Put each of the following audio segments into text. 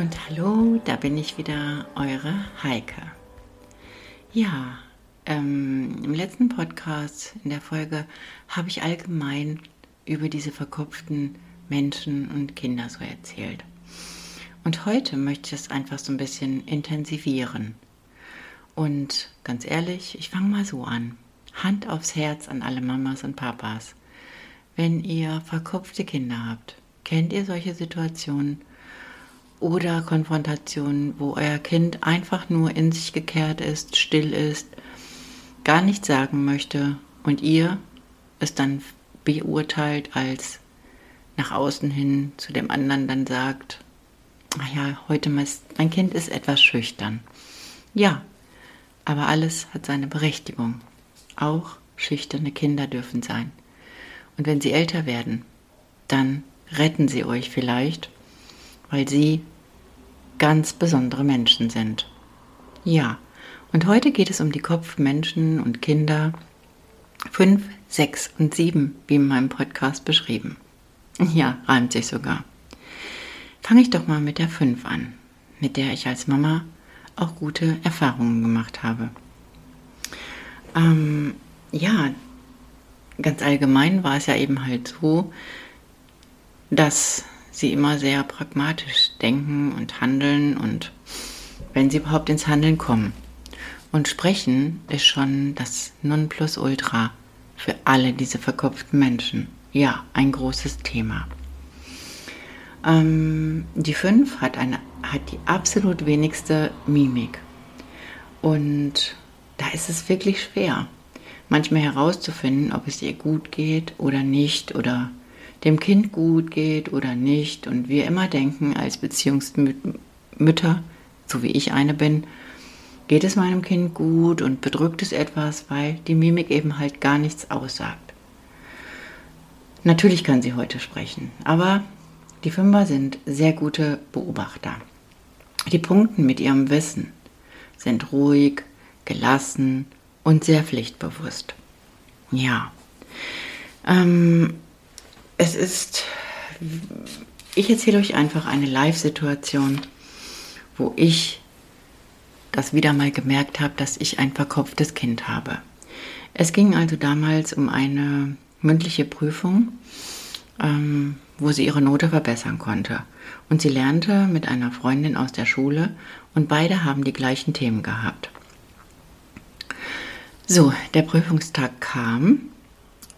Und hallo, da bin ich wieder, eure Heike. Ja, ähm, im letzten Podcast, in der Folge, habe ich allgemein über diese verkopften Menschen und Kinder so erzählt. Und heute möchte ich es einfach so ein bisschen intensivieren. Und ganz ehrlich, ich fange mal so an. Hand aufs Herz an alle Mamas und Papas. Wenn ihr verkopfte Kinder habt, kennt ihr solche Situationen, oder Konfrontationen, wo euer Kind einfach nur in sich gekehrt ist, still ist, gar nichts sagen möchte und ihr es dann beurteilt als nach außen hin zu dem anderen dann sagt, naja, heute mein Kind ist etwas schüchtern. Ja, aber alles hat seine Berechtigung. Auch schüchterne Kinder dürfen sein. Und wenn sie älter werden, dann retten sie euch vielleicht weil sie ganz besondere Menschen sind. Ja, und heute geht es um die Kopfmenschen und Kinder 5, 6 und 7, wie in meinem Podcast beschrieben. Ja, reimt sich sogar. Fange ich doch mal mit der 5 an, mit der ich als Mama auch gute Erfahrungen gemacht habe. Ähm, ja, ganz allgemein war es ja eben halt so, dass sie immer sehr pragmatisch denken und handeln und wenn sie überhaupt ins Handeln kommen. Und sprechen ist schon das Nonplusultra für alle diese verkopften Menschen. Ja, ein großes Thema. Ähm, die 5 hat, hat die absolut wenigste Mimik. Und da ist es wirklich schwer, manchmal herauszufinden, ob es ihr gut geht oder nicht oder dem Kind gut geht oder nicht. Und wir immer denken als Beziehungsmütter, so wie ich eine bin, geht es meinem Kind gut und bedrückt es etwas, weil die Mimik eben halt gar nichts aussagt. Natürlich kann sie heute sprechen, aber die Fünfer sind sehr gute Beobachter. Die Punkten mit ihrem Wissen sind ruhig, gelassen und sehr pflichtbewusst. Ja. Ähm, es ist, ich erzähle euch einfach eine Live-Situation, wo ich das wieder mal gemerkt habe, dass ich ein verkopftes Kind habe. Es ging also damals um eine mündliche Prüfung, ähm, wo sie ihre Note verbessern konnte. Und sie lernte mit einer Freundin aus der Schule und beide haben die gleichen Themen gehabt. So, der Prüfungstag kam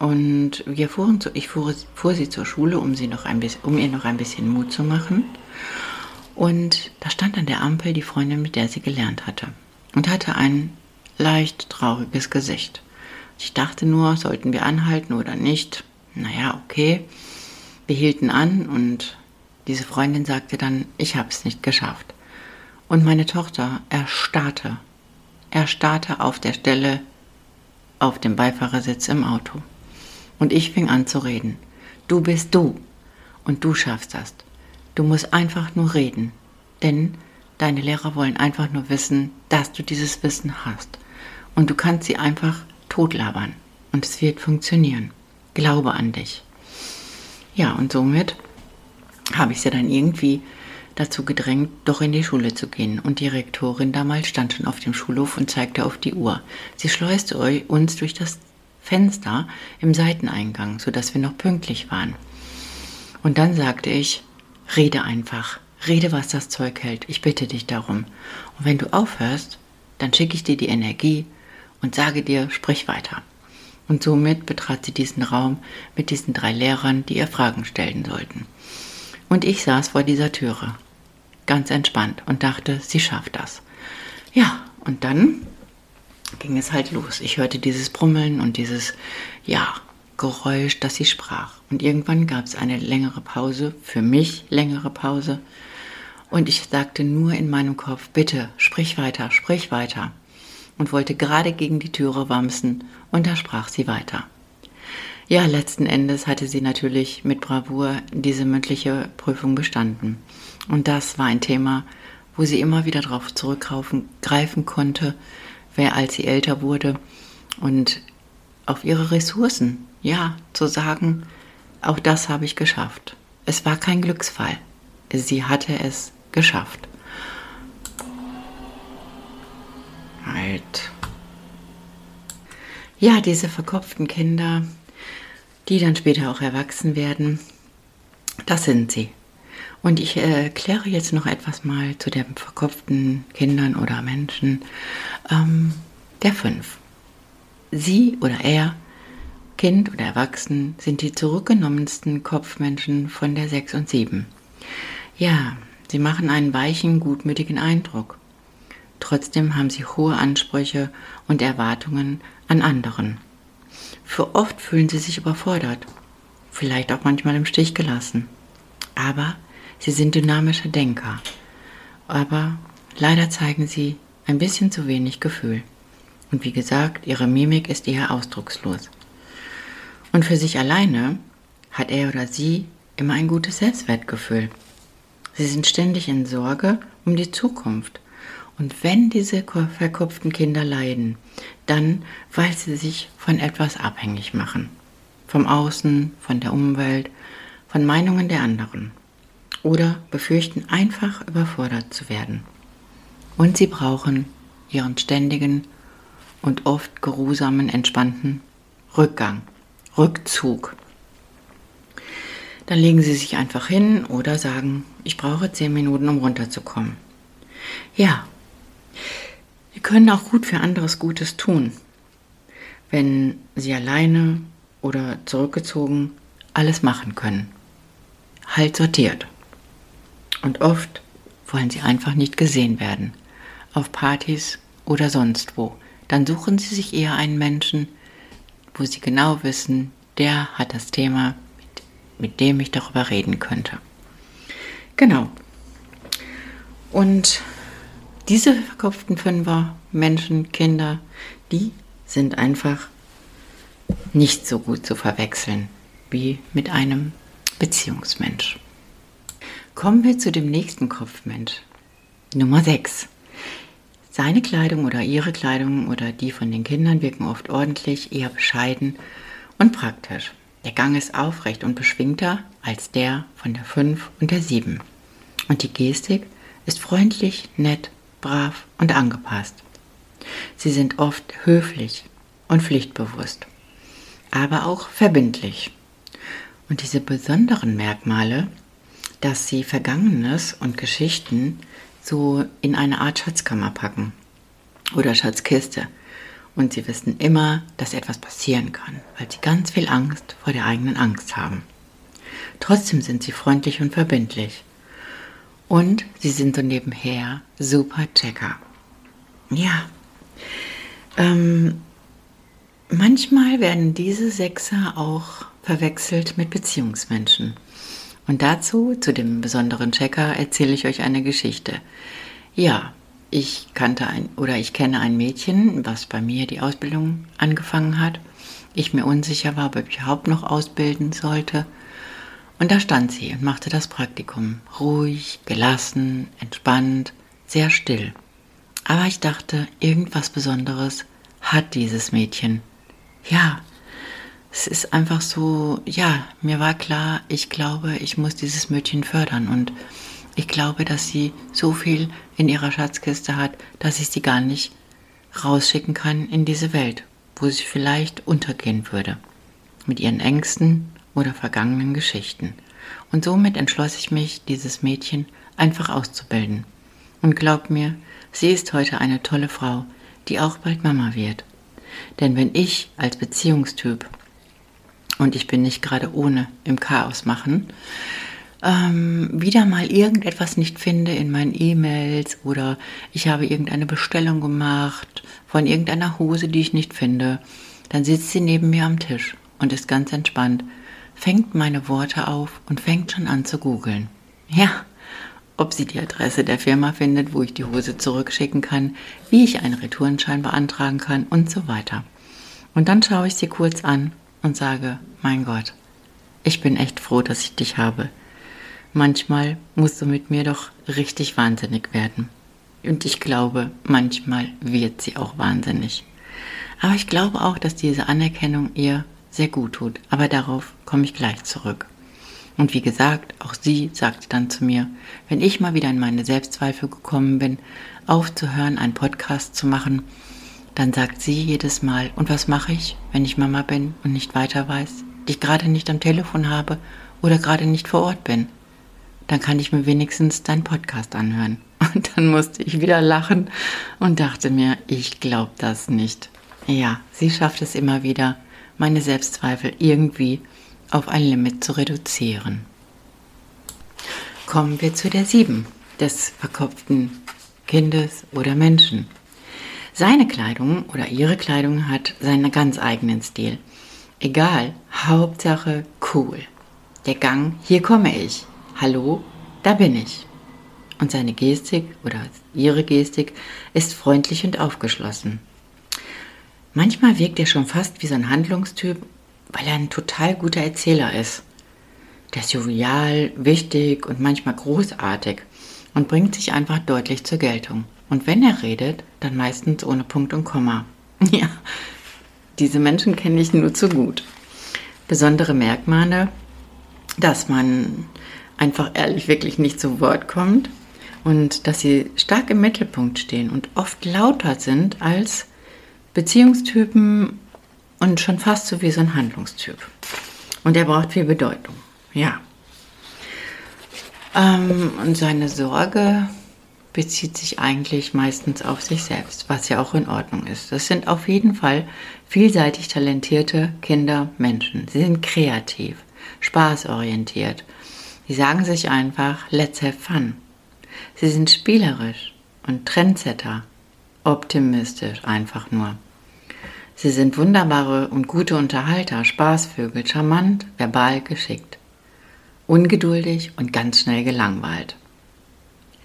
und wir fuhren zu, ich fuhr, fuhr sie zur Schule, um, sie noch ein bisschen, um ihr noch ein bisschen Mut zu machen. Und da stand an der Ampel die Freundin, mit der sie gelernt hatte. Und hatte ein leicht trauriges Gesicht. Ich dachte nur, sollten wir anhalten oder nicht? Naja, okay. Wir hielten an und diese Freundin sagte dann, ich habe es nicht geschafft. Und meine Tochter erstarrte, erstarrte auf der Stelle auf dem Beifahrersitz im Auto. Und ich fing an zu reden. Du bist du und du schaffst das. Du musst einfach nur reden, denn deine Lehrer wollen einfach nur wissen, dass du dieses Wissen hast. Und du kannst sie einfach totlabern und es wird funktionieren. Glaube an dich. Ja, und somit habe ich sie dann irgendwie dazu gedrängt, doch in die Schule zu gehen. Und die Rektorin damals stand schon auf dem Schulhof und zeigte auf die Uhr. Sie schleuste uns durch das Fenster im Seiteneingang, sodass wir noch pünktlich waren. Und dann sagte ich, rede einfach, rede, was das Zeug hält, ich bitte dich darum. Und wenn du aufhörst, dann schicke ich dir die Energie und sage dir, sprich weiter. Und somit betrat sie diesen Raum mit diesen drei Lehrern, die ihr Fragen stellen sollten. Und ich saß vor dieser Türe, ganz entspannt und dachte, sie schafft das. Ja, und dann ging es halt los. Ich hörte dieses Brummeln und dieses, ja, Geräusch, dass sie sprach. Und irgendwann gab es eine längere Pause, für mich längere Pause. Und ich sagte nur in meinem Kopf, bitte, sprich weiter, sprich weiter. Und wollte gerade gegen die Türe wamsen, und da sprach sie weiter. Ja, letzten Endes hatte sie natürlich mit Bravour diese mündliche Prüfung bestanden. Und das war ein Thema, wo sie immer wieder darauf zurückgreifen konnte, wer als sie älter wurde und auf ihre Ressourcen, ja, zu sagen, auch das habe ich geschafft. Es war kein Glücksfall. Sie hatte es geschafft. Halt. Ja, diese verkopften Kinder, die dann später auch erwachsen werden, das sind sie. Und ich erkläre äh, jetzt noch etwas mal zu den verkopften Kindern oder Menschen ähm, der fünf. Sie oder er, Kind oder Erwachsen, sind die zurückgenommensten Kopfmenschen von der sechs und sieben. Ja, sie machen einen weichen, gutmütigen Eindruck. Trotzdem haben sie hohe Ansprüche und Erwartungen an anderen. Für oft fühlen sie sich überfordert, vielleicht auch manchmal im Stich gelassen. Aber Sie sind dynamische Denker, aber leider zeigen sie ein bisschen zu wenig Gefühl. Und wie gesagt, ihre Mimik ist eher ausdruckslos. Und für sich alleine hat er oder sie immer ein gutes Selbstwertgefühl. Sie sind ständig in Sorge um die Zukunft. Und wenn diese verkopften Kinder leiden, dann, weil sie sich von etwas abhängig machen. Vom Außen, von der Umwelt, von Meinungen der anderen oder befürchten einfach überfordert zu werden. Und sie brauchen ihren ständigen und oft geruhsamen, entspannten Rückgang, Rückzug. Dann legen sie sich einfach hin oder sagen, ich brauche zehn Minuten, um runterzukommen. Ja, wir können auch gut für anderes Gutes tun, wenn sie alleine oder zurückgezogen alles machen können. Halt sortiert. Und oft wollen sie einfach nicht gesehen werden, auf Partys oder sonst wo. Dann suchen sie sich eher einen Menschen, wo sie genau wissen, der hat das Thema, mit, dem ich darüber reden könnte. Genau. Und diese verkopften Fünfer, Menschen, Kinder, die sind einfach nicht so gut zu verwechseln wie mit einem Beziehungsmensch. Kommen wir zu dem nächsten Kopfmensch. Nummer 6. Seine Kleidung oder ihre Kleidung oder die von den Kindern wirken oft ordentlich, eher bescheiden und praktisch. Der Gang ist aufrecht und beschwingter als der von der 5 und der 7. Und die Gestik ist freundlich, nett, brav und angepasst. Sie sind oft höflich und pflichtbewusst, aber auch verbindlich. Und diese besonderen Merkmale dass sie Vergangenes und Geschichten so in eine Art Schatzkammer packen oder Schatzkiste. Und sie wissen immer, dass etwas passieren kann, weil sie ganz viel Angst vor der eigenen Angst haben. Trotzdem sind sie freundlich und verbindlich. Und sie sind so nebenher super Checker. Ja. Ähm, manchmal werden diese Sechser auch verwechselt mit Beziehungsmenschen. Und dazu, zu dem besonderen Checker, erzähle ich euch eine Geschichte. Ja, ich kannte ein oder ich kenne ein Mädchen, was bei mir die Ausbildung angefangen hat. Ich mir unsicher war, ob ich überhaupt noch ausbilden sollte. Und da stand sie und machte das Praktikum. Ruhig, gelassen, entspannt, sehr still. Aber ich dachte, irgendwas Besonderes hat dieses Mädchen. Ja, es ist einfach so, ja, mir war klar, ich glaube, ich muss dieses Mädchen fördern und ich glaube, dass sie so viel in ihrer Schatzkiste hat, dass ich sie gar nicht rausschicken kann in diese Welt, wo sie vielleicht untergehen würde. Mit ihren Ängsten oder vergangenen Geschichten. Und somit entschloss ich mich, dieses Mädchen einfach auszubilden. Und glaubt mir, sie ist heute eine tolle Frau, die auch bald Mama wird. Denn wenn ich als Beziehungstyp und ich bin nicht gerade ohne im Chaos machen, ähm, wieder mal irgendetwas nicht finde in meinen E-Mails oder ich habe irgendeine Bestellung gemacht von irgendeiner Hose, die ich nicht finde, dann sitzt sie neben mir am Tisch und ist ganz entspannt, fängt meine Worte auf und fängt schon an zu googeln. Ja, ob sie die Adresse der Firma findet, wo ich die Hose zurückschicken kann, wie ich einen Retourenschein beantragen kann und so weiter. Und dann schaue ich sie kurz an und sage, mein Gott, ich bin echt froh, dass ich dich habe. Manchmal musst du mit mir doch richtig wahnsinnig werden. Und ich glaube, manchmal wird sie auch wahnsinnig. Aber ich glaube auch, dass diese Anerkennung ihr sehr gut tut. Aber darauf komme ich gleich zurück. Und wie gesagt, auch sie sagte dann zu mir, wenn ich mal wieder in meine Selbstzweifel gekommen bin, aufzuhören, einen Podcast zu machen, dann sagt sie jedes Mal, und was mache ich, wenn ich Mama bin und nicht weiter weiß, dich gerade nicht am Telefon habe oder gerade nicht vor Ort bin? Dann kann ich mir wenigstens deinen Podcast anhören. Und dann musste ich wieder lachen und dachte mir, ich glaube das nicht. Ja, sie schafft es immer wieder, meine Selbstzweifel irgendwie auf ein Limit zu reduzieren. Kommen wir zu der 7 des verkopften Kindes oder Menschen. Seine Kleidung oder ihre Kleidung hat seinen ganz eigenen Stil. Egal, Hauptsache cool. Der Gang, hier komme ich. Hallo, da bin ich. Und seine Gestik oder ihre Gestik ist freundlich und aufgeschlossen. Manchmal wirkt er schon fast wie so ein Handlungstyp, weil er ein total guter Erzähler ist. Der ist jovial, wichtig und manchmal großartig und bringt sich einfach deutlich zur Geltung. Und wenn er redet, dann meistens ohne Punkt und Komma. Ja, diese Menschen kenne ich nur zu gut. Besondere Merkmale, dass man einfach ehrlich wirklich nicht zu Wort kommt und dass sie stark im Mittelpunkt stehen und oft lauter sind als Beziehungstypen und schon fast so wie so ein Handlungstyp. Und er braucht viel Bedeutung. Ja. Ähm, und seine Sorge bezieht sich eigentlich meistens auf sich selbst, was ja auch in Ordnung ist. Das sind auf jeden Fall vielseitig talentierte Kinder, Menschen. Sie sind kreativ, spaßorientiert. Sie sagen sich einfach, let's have fun. Sie sind spielerisch und Trendsetter, optimistisch einfach nur. Sie sind wunderbare und gute Unterhalter, Spaßvögel, charmant, verbal geschickt, ungeduldig und ganz schnell gelangweilt.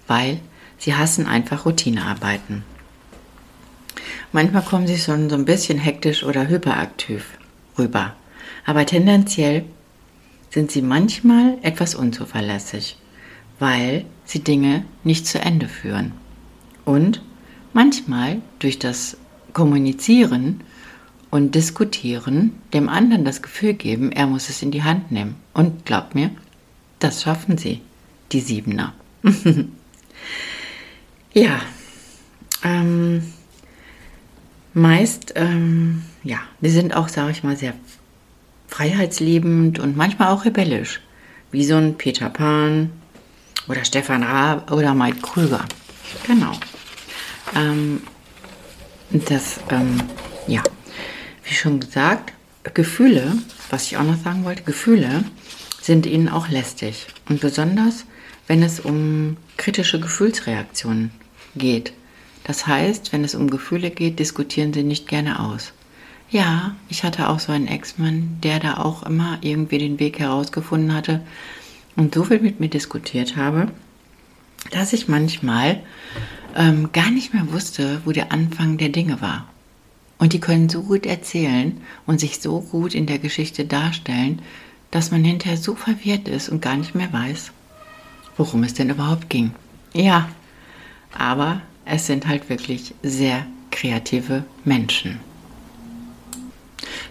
Weil sie hassen einfach Routinearbeiten. Manchmal kommen sie schon so ein bisschen hektisch oder hyperaktiv rüber, aber tendenziell sind sie manchmal etwas unzuverlässig, weil sie Dinge nicht zu Ende führen. Und manchmal durch das Kommunizieren und diskutieren, dem anderen das Gefühl geben, er muss es in die Hand nehmen. Und glaubt mir, das schaffen sie, die Siebener. ja, ähm, meist, ähm, ja, die sind auch, sage ich mal, sehr freiheitsliebend und manchmal auch rebellisch, wie so ein Peter Pan oder Stefan Raab oder Mike Krüger. Genau. Ähm, das, ähm, ja, wie schon gesagt, Gefühle, was ich auch noch sagen wollte, Gefühle sind ihnen auch lästig. Und besonders, wenn es um kritische Gefühlsreaktionen geht. Das heißt, wenn es um Gefühle geht, diskutieren sie nicht gerne aus. Ja, ich hatte auch so einen Ex-Mann, der da auch immer irgendwie den Weg herausgefunden hatte und so viel mit mir diskutiert habe, dass ich manchmal ähm, gar nicht mehr wusste, wo der Anfang der Dinge war. Und die können so gut erzählen und sich so gut in der Geschichte darstellen, dass man hinterher so verwirrt ist und gar nicht mehr weiß, worum es denn überhaupt ging. Ja, aber es sind halt wirklich sehr kreative Menschen.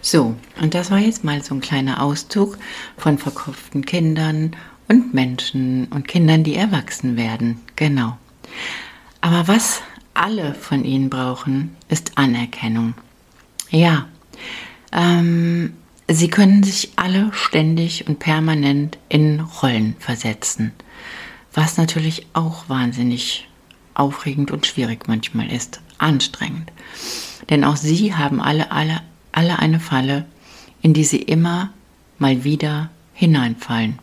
So, und das war jetzt mal so ein kleiner Auszug von verkopften Kindern und Menschen und Kindern, die erwachsen werden. Genau. Aber was alle von ihnen brauchen, ist Anerkennung. Ja, ähm, sie können sich alle ständig und permanent in Rollen versetzen, was natürlich auch wahnsinnig aufregend und schwierig manchmal ist, anstrengend. Denn auch sie haben alle, alle, alle eine Falle, in die sie immer mal wieder hineinfallen,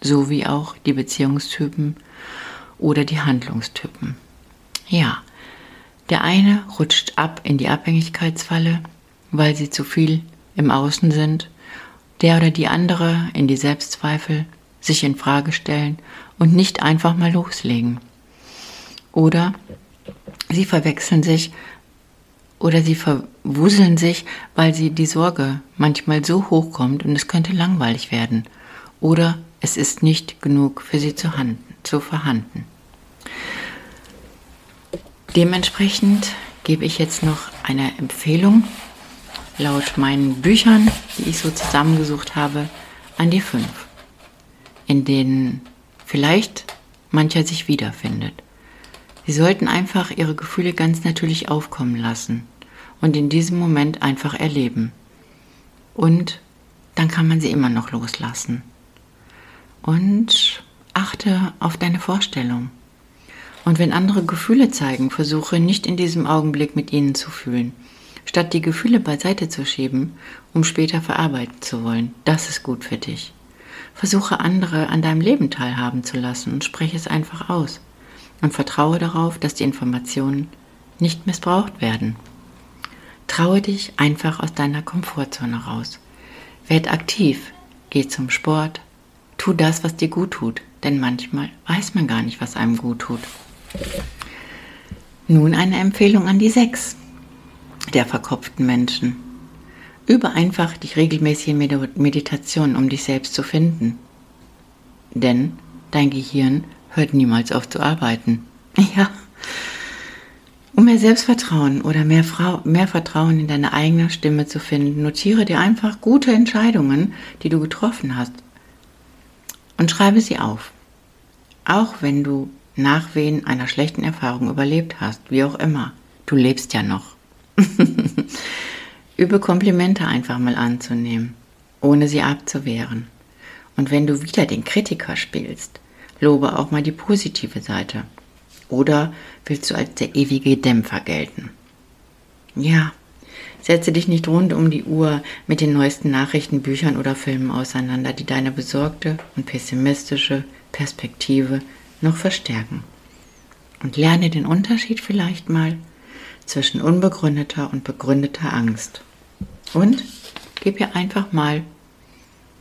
so wie auch die Beziehungstypen oder die Handlungstypen. Ja, der eine rutscht ab in die Abhängigkeitsfalle, weil sie zu viel im Außen sind der oder die andere in die Selbstzweifel, sich in Frage stellen und nicht einfach mal loslegen. Oder sie verwechseln sich oder sie verwuseln sich, weil sie die Sorge manchmal so hoch kommt und es könnte langweilig werden. Oder es ist nicht genug für sie zu, handen, zu vorhanden. Dementsprechend gebe ich jetzt noch eine Empfehlung laut meinen Büchern, die ich so zusammengesucht habe, an die fünf, in denen vielleicht mancher sich wiederfindet. Sie sollten einfach ihre Gefühle ganz natürlich aufkommen lassen und in diesem Moment einfach erleben. Und dann kann man sie immer noch loslassen. Und achte auf deine Vorstellung. Und wenn andere Gefühle zeigen, versuche nicht in diesem Augenblick mit ihnen zu fühlen, statt die Gefühle beiseite zu schieben, um später verarbeiten zu wollen. Das ist gut für dich. Versuche andere an deinem Leben teilhaben zu lassen und spreche es einfach aus. Und vertraue darauf, dass die Informationen nicht missbraucht werden. Traue dich einfach aus deiner Komfortzone raus. Werd aktiv, geh zum Sport, tu das, was dir gut tut, denn manchmal weiß man gar nicht, was einem gut tut. Nun eine Empfehlung an die sechs der verkopften Menschen. Übe einfach die regelmäßige Meditation, um dich selbst zu finden. Denn dein Gehirn hört niemals auf zu arbeiten. Ja. Um mehr Selbstvertrauen oder mehr, Frau, mehr Vertrauen in deine eigene Stimme zu finden, notiere dir einfach gute Entscheidungen, die du getroffen hast und schreibe sie auf. Auch wenn du Nachwehen einer schlechten Erfahrung überlebt hast, wie auch immer, du lebst ja noch. Übe Komplimente einfach mal anzunehmen, ohne sie abzuwehren. Und wenn du wieder den Kritiker spielst, lobe auch mal die positive Seite. Oder willst du als der ewige Dämpfer gelten? Ja, setze dich nicht rund um die Uhr mit den neuesten Nachrichten, Büchern oder Filmen auseinander, die deine besorgte und pessimistische Perspektive noch verstärken. Und lerne den Unterschied vielleicht mal zwischen unbegründeter und begründeter Angst. Und gib ihr einfach mal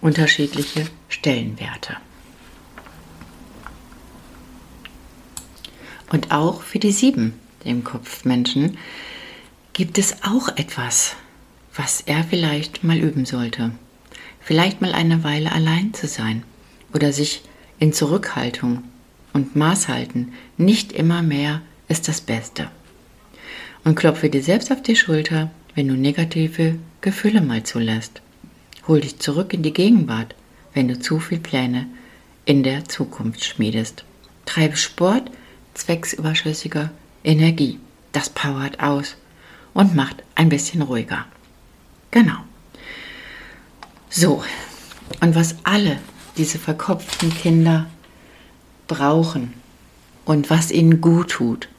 unterschiedliche Stellenwerte. Und auch für die sieben, dem Kopfmenschen, gibt es auch etwas, was er vielleicht mal üben sollte. Vielleicht mal eine Weile allein zu sein oder sich in Zurückhaltung und Maß halten. Nicht immer mehr ist das Beste und klopfe dir selbst auf die Schulter, wenn du negative Gefühle mal zulässt. Hol dich zurück in die Gegenwart, wenn du zu viel Pläne in der Zukunft schmiedest. Treibe Sport zwecks überschüssiger Energie. Das powert aus und macht ein bisschen ruhiger. Genau. So, und was alle diese verkopften Kinder brauchen und was ihnen gut tut,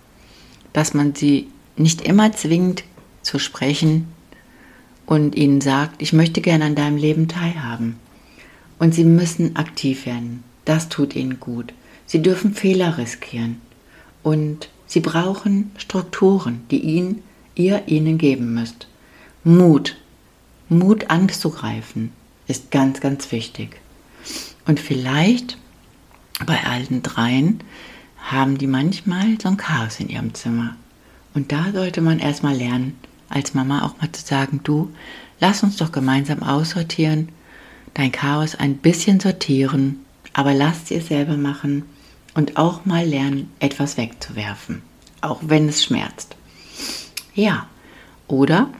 dass man sie nicht immer zwingend zu sprechen und ihnen sagt, ich möchte gerne an deinem Leben teilhaben. Und sie müssen aktiv werden. Das tut ihnen gut. Sie dürfen Fehler riskieren. Und sie brauchen Strukturen, die ihnen, ihr ihnen geben müsst. Mut. Mut anzugreifen ist ganz, ganz wichtig. Und vielleicht bei allen dreien haben die manchmal so ein Chaos in ihrem Zimmer. Und da sollte man erstmal lernen, als Mama auch mal zu sagen, du, lass uns doch gemeinsam aussortieren, dein Chaos ein bisschen sortieren, aber lass dir selber machen und auch mal lernen, etwas wegzuwerfen, auch wenn es schmerzt. Ja, oder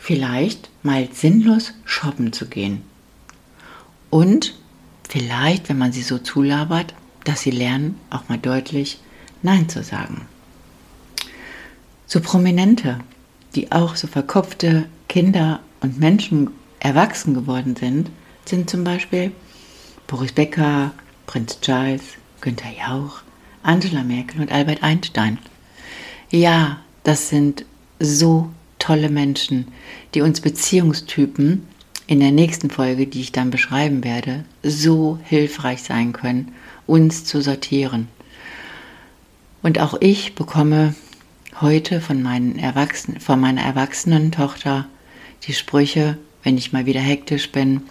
vielleicht mal sinnlos shoppen zu gehen. Und vielleicht, wenn man sie so zulabert, dass sie lernen, auch mal deutlich Nein zu sagen. So Prominente, die auch so verkopfte Kinder und Menschen erwachsen geworden sind, sind zum Beispiel Boris Becker, Prinz Charles, Günther Jauch, Angela Merkel und Albert Einstein. Ja, das sind so tolle Menschen, die uns Beziehungstypen in der nächsten Folge, die ich dann beschreiben werde, so hilfreich sein können, uns zu sortieren. Und auch ich bekomme heute von, meinen Erwachsenen, von meiner erwachsenen Tochter die Sprüche, wenn ich mal wieder hektisch bin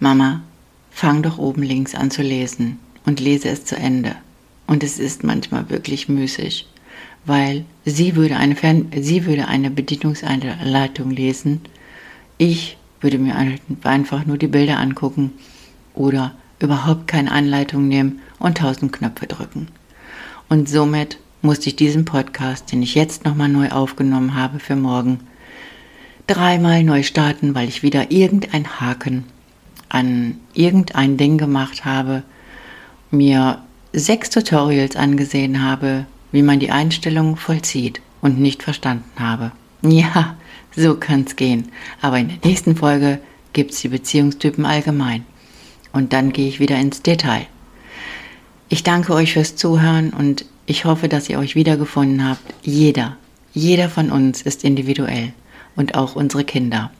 Mama, fang doch oben links an zu lesen und lese es zu Ende. Und es ist manchmal wirklich müßig, weil sie würde eine, Fern sie würde eine Bedienungsanleitung lesen, ich würde mir einfach nur die Bilder angucken oder überhaupt keine Anleitung nehmen und tausend Knöpfe drücken. Und somit musste ich diesen Podcast, den ich jetzt nochmal neu aufgenommen habe für morgen, dreimal neu starten, weil ich wieder irgendein Haken an irgendein Ding gemacht habe, mir sechs Tutorials angesehen habe, wie man die Einstellung vollzieht und nicht verstanden habe. Ja, so kann's gehen. Aber in der nächsten Folge gibt's die Beziehungstypen allgemein. Und dann gehe ich wieder ins Detail. Ich danke euch fürs Zuhören und ich hoffe, dass ihr euch wiedergefunden habt. Jeder, jeder von uns ist individuell und auch unsere Kinder.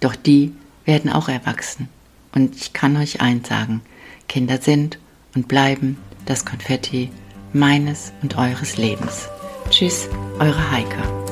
Doch die werden auch erwachsen. Und ich kann euch eins sagen, Kinder sind und bleiben das Konfetti meines und eures Lebens. Tschüss, eure Heike.